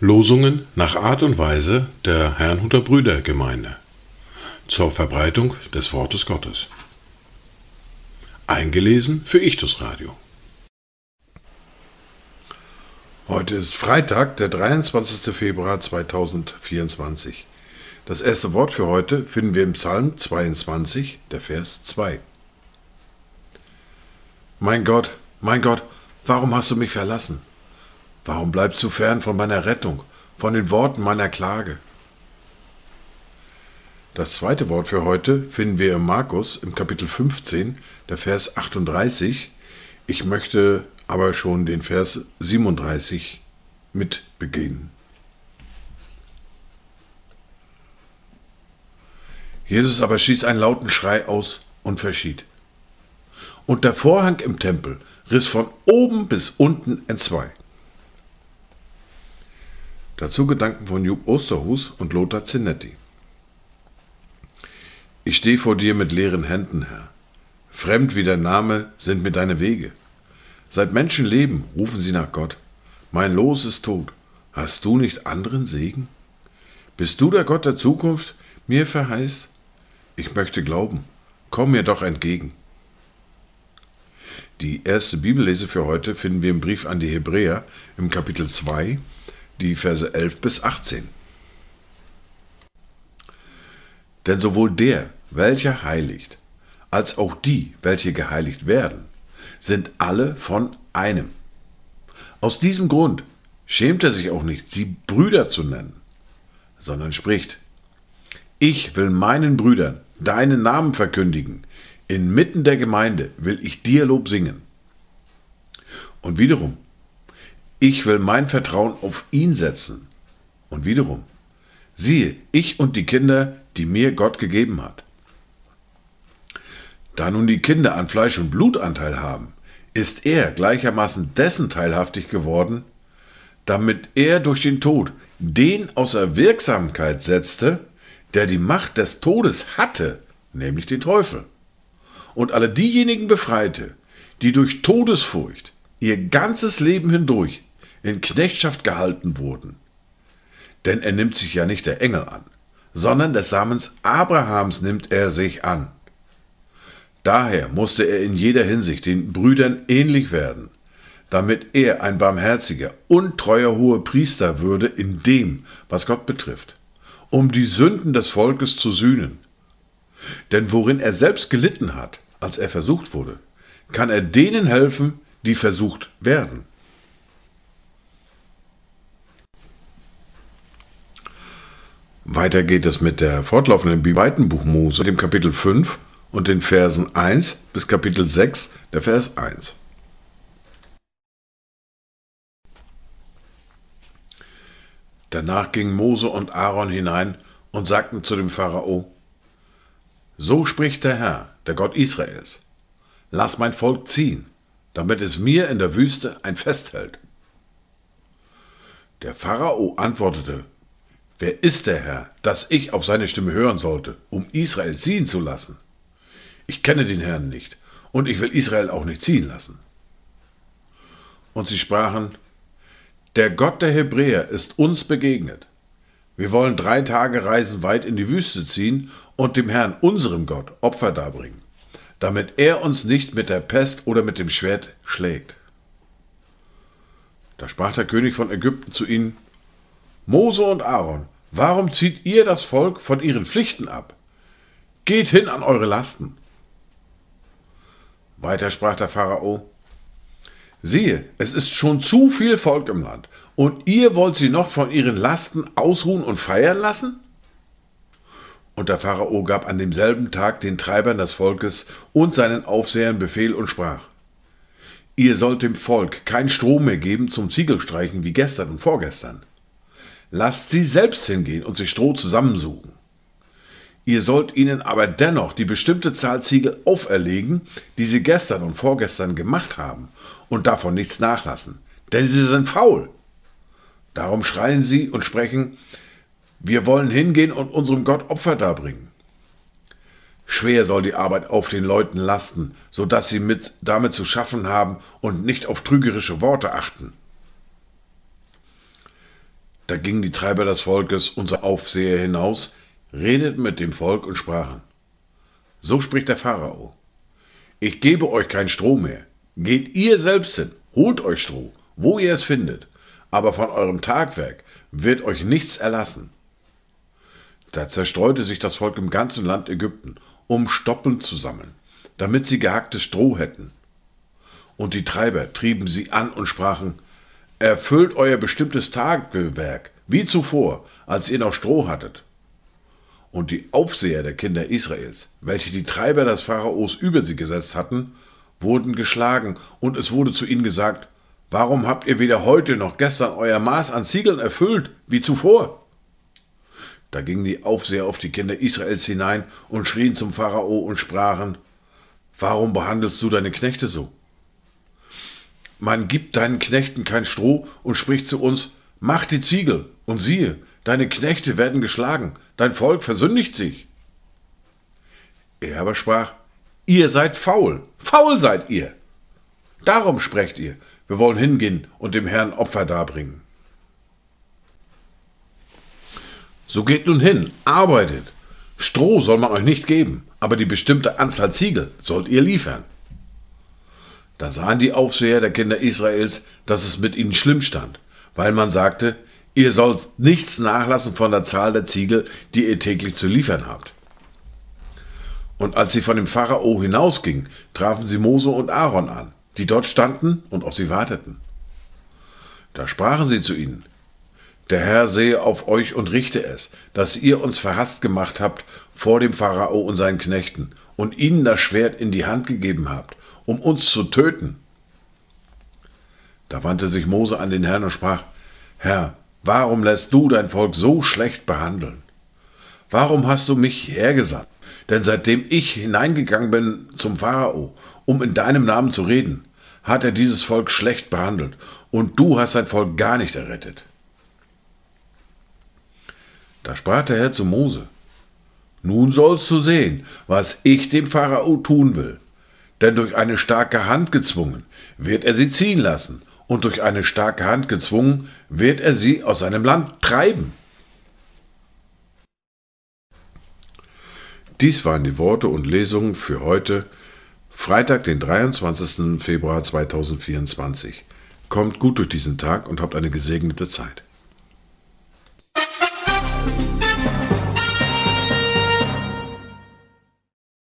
Losungen nach Art und Weise der Herrnhuter Brüdergemeinde zur Verbreitung des Wortes Gottes. Eingelesen für Ichtus Radio. Heute ist Freitag, der 23. Februar 2024. Das erste Wort für heute finden wir im Psalm 22, der Vers 2. Mein Gott, mein Gott, warum hast du mich verlassen? Warum bleibst du fern von meiner Rettung, von den Worten meiner Klage? Das zweite Wort für heute finden wir im Markus im Kapitel 15, der Vers 38. Ich möchte aber schon den Vers 37 mit. Jesus aber stieß einen lauten Schrei aus und verschied. Und der Vorhang im Tempel riss von oben bis unten entzwei. Dazu Gedanken von Jupp Osterhus und Lothar Zinetti. Ich stehe vor dir mit leeren Händen, Herr. Fremd wie dein Name sind mir deine Wege. Seit Menschen leben, rufen sie nach Gott. Mein Los ist tot. Hast du nicht anderen Segen? Bist du der Gott der Zukunft, mir verheißt? Ich möchte glauben. Komm mir doch entgegen. Die erste Bibellese für heute finden wir im Brief an die Hebräer im Kapitel 2, die Verse 11 bis 18. Denn sowohl der, welcher heiligt, als auch die, welche geheiligt werden, sind alle von einem. Aus diesem Grund schämt er sich auch nicht, sie Brüder zu nennen, sondern spricht, ich will meinen Brüdern deinen Namen verkündigen, inmitten der Gemeinde will ich dir Lob singen. Und wiederum, ich will mein Vertrauen auf ihn setzen. Und wiederum, siehe, ich und die Kinder, die mir Gott gegeben hat. Da nun die Kinder an Fleisch und Blutanteil haben, ist er gleichermaßen dessen teilhaftig geworden, damit er durch den Tod den außer Wirksamkeit setzte, der die Macht des Todes hatte, nämlich den Teufel, und alle diejenigen befreite, die durch Todesfurcht ihr ganzes Leben hindurch in Knechtschaft gehalten wurden. Denn er nimmt sich ja nicht der Engel an, sondern des Samens Abrahams nimmt er sich an. Daher musste er in jeder Hinsicht den Brüdern ähnlich werden, damit er ein barmherziger und treuer hoher Priester würde in dem, was Gott betrifft, um die Sünden des Volkes zu sühnen. Denn worin er selbst gelitten hat, als er versucht wurde, kann er denen helfen, die versucht werden. Weiter geht es mit der fortlaufenden Bibelbuch Mose, dem Kapitel 5 und den Versen 1 bis Kapitel 6, der Vers 1. Danach gingen Mose und Aaron hinein und sagten zu dem Pharao, So spricht der Herr, der Gott Israels, lass mein Volk ziehen, damit es mir in der Wüste ein Fest hält. Der Pharao antwortete, Wer ist der Herr, dass ich auf seine Stimme hören sollte, um Israel ziehen zu lassen? Ich kenne den Herrn nicht, und ich will Israel auch nicht ziehen lassen. Und sie sprachen, Der Gott der Hebräer ist uns begegnet. Wir wollen drei Tage Reisen weit in die Wüste ziehen und dem Herrn, unserem Gott, Opfer darbringen, damit er uns nicht mit der Pest oder mit dem Schwert schlägt. Da sprach der König von Ägypten zu ihnen, Mose und Aaron, warum zieht ihr das Volk von ihren Pflichten ab? Geht hin an eure Lasten. Weiter sprach der Pharao, siehe, es ist schon zu viel Volk im Land, und ihr wollt sie noch von ihren Lasten ausruhen und feiern lassen? Und der Pharao gab an demselben Tag den Treibern des Volkes und seinen Aufsehern Befehl und sprach, Ihr sollt dem Volk kein Strom mehr geben zum Ziegelstreichen wie gestern und vorgestern. Lasst sie selbst hingehen und sich Stroh zusammensuchen. Ihr sollt ihnen aber dennoch die bestimmte Zahl Ziegel auferlegen, die sie gestern und vorgestern gemacht haben, und davon nichts nachlassen, denn sie sind faul. Darum schreien sie und sprechen, wir wollen hingehen und unserem Gott Opfer darbringen. Schwer soll die Arbeit auf den Leuten lasten, so dass sie mit damit zu schaffen haben und nicht auf trügerische Worte achten. Da gingen die Treiber des Volkes, unser Aufseher, hinaus, redeten mit dem Volk und sprachen. So spricht der Pharao. Ich gebe euch kein Stroh mehr. Geht ihr selbst hin, holt euch Stroh, wo ihr es findet, aber von eurem Tagwerk wird euch nichts erlassen. Da zerstreute sich das Volk im ganzen Land Ägypten um Stoppeln zu sammeln, damit sie gehacktes Stroh hätten. Und die Treiber trieben sie an und sprachen, Erfüllt euer bestimmtes Tagwerk, wie zuvor, als ihr noch Stroh hattet. Und die Aufseher der Kinder Israels, welche die Treiber des Pharaos über sie gesetzt hatten, wurden geschlagen, und es wurde zu ihnen gesagt, Warum habt ihr weder heute noch gestern euer Maß an Ziegeln erfüllt, wie zuvor? Da gingen die Aufseher auf die Kinder Israels hinein und schrien zum Pharao und sprachen, Warum behandelst du deine Knechte so? Man gibt deinen Knechten kein Stroh und spricht zu uns, Mach die Ziegel, und siehe, deine Knechte werden geschlagen, dein Volk versündigt sich. Er aber sprach, Ihr seid faul, faul seid ihr. Darum sprecht ihr, wir wollen hingehen und dem Herrn Opfer darbringen. So geht nun hin, arbeitet. Stroh soll man euch nicht geben, aber die bestimmte Anzahl Ziegel sollt ihr liefern. Da sahen die Aufseher der Kinder Israels, dass es mit ihnen schlimm stand, weil man sagte, ihr sollt nichts nachlassen von der Zahl der Ziegel, die ihr täglich zu liefern habt. Und als sie von dem Pharao hinausgingen, trafen sie Mose und Aaron an, die dort standen und auf sie warteten. Da sprachen sie zu ihnen, der Herr sehe auf euch und richte es, dass ihr uns verhasst gemacht habt vor dem Pharao und seinen Knechten und ihnen das Schwert in die Hand gegeben habt, um uns zu töten. Da wandte sich Mose an den Herrn und sprach, Herr, warum lässt du dein Volk so schlecht behandeln? Warum hast du mich hergesandt? Denn seitdem ich hineingegangen bin zum Pharao, um in deinem Namen zu reden, hat er dieses Volk schlecht behandelt, und du hast sein Volk gar nicht errettet. Da sprach der Herr zu Mose, Nun sollst du sehen, was ich dem Pharao tun will. Denn durch eine starke Hand gezwungen wird er sie ziehen lassen, und durch eine starke Hand gezwungen wird er sie aus seinem Land treiben. Dies waren die Worte und Lesungen für heute, Freitag, den 23. Februar 2024. Kommt gut durch diesen Tag und habt eine gesegnete Zeit.